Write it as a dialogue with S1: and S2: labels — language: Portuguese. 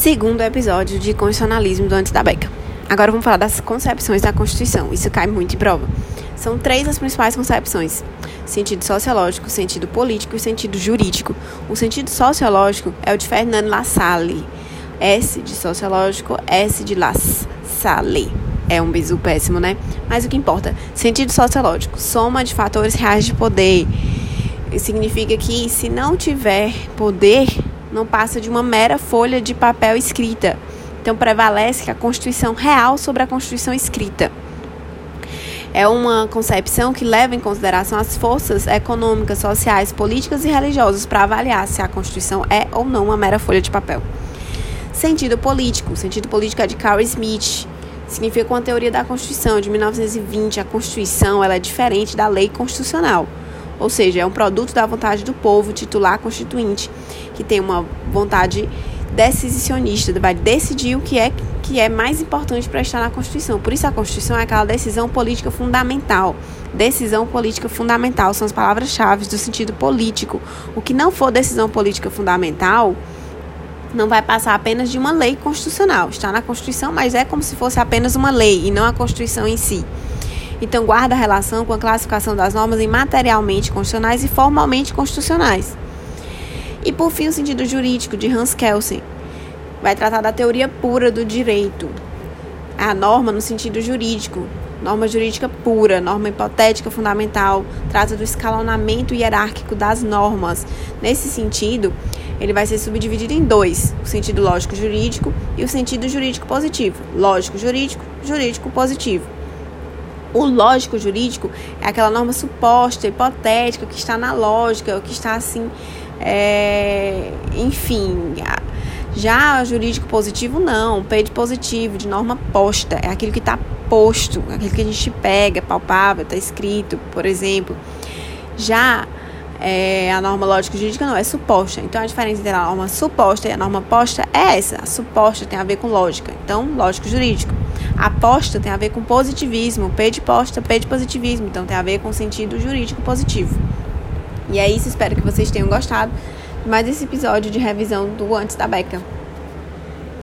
S1: segundo episódio de constitucionalismo do Antes da Beca. Agora vamos falar das concepções da Constituição. Isso cai muito em prova. São três as principais concepções: sentido sociológico, sentido político e sentido jurídico. O sentido sociológico é o de Fernando Lassalle. S de sociológico, S de Lassalle. É um bizu péssimo, né? Mas o que importa? Sentido sociológico, soma de fatores reais de poder. Significa que se não tiver poder, não passa de uma mera folha de papel escrita. Então prevalece a Constituição real sobre a Constituição escrita. É uma concepção que leva em consideração as forças econômicas, sociais, políticas e religiosas para avaliar se a Constituição é ou não uma mera folha de papel. Sentido político. O sentido político é de Carl Smith. Significa uma teoria da Constituição de 1920. A Constituição ela é diferente da lei constitucional ou seja, é um produto da vontade do povo titular constituinte, que tem uma vontade decisionista, vai decidir o que é que é mais importante para estar na Constituição. Por isso a Constituição é aquela decisão política fundamental. Decisão política fundamental são as palavras-chave do sentido político. O que não for decisão política fundamental não vai passar apenas de uma lei constitucional. Está na Constituição, mas é como se fosse apenas uma lei e não a Constituição em si. Então, guarda relação com a classificação das normas em materialmente constitucionais e formalmente constitucionais. E, por fim, o sentido jurídico de Hans Kelsen vai tratar da teoria pura do direito. A norma no sentido jurídico, norma jurídica pura, norma hipotética fundamental, trata do escalonamento hierárquico das normas. Nesse sentido, ele vai ser subdividido em dois: o sentido lógico jurídico e o sentido jurídico positivo. Lógico jurídico, jurídico positivo. O lógico jurídico é aquela norma suposta, hipotética, que está na lógica, que está assim, é, enfim. Já jurídico positivo, não. P de positivo, de norma posta, é aquilo que está posto, aquilo que a gente pega, palpável, está escrito, por exemplo. Já é, a norma lógica jurídica não, é suposta. Então a diferença entre a norma suposta e a norma posta é essa. A suposta tem a ver com lógica. Então, lógico jurídico. A posta tem a ver com positivismo. P de posta, P de positivismo. Então tem a ver com sentido jurídico positivo. E é isso, espero que vocês tenham gostado mais esse episódio de revisão do Antes da Beca.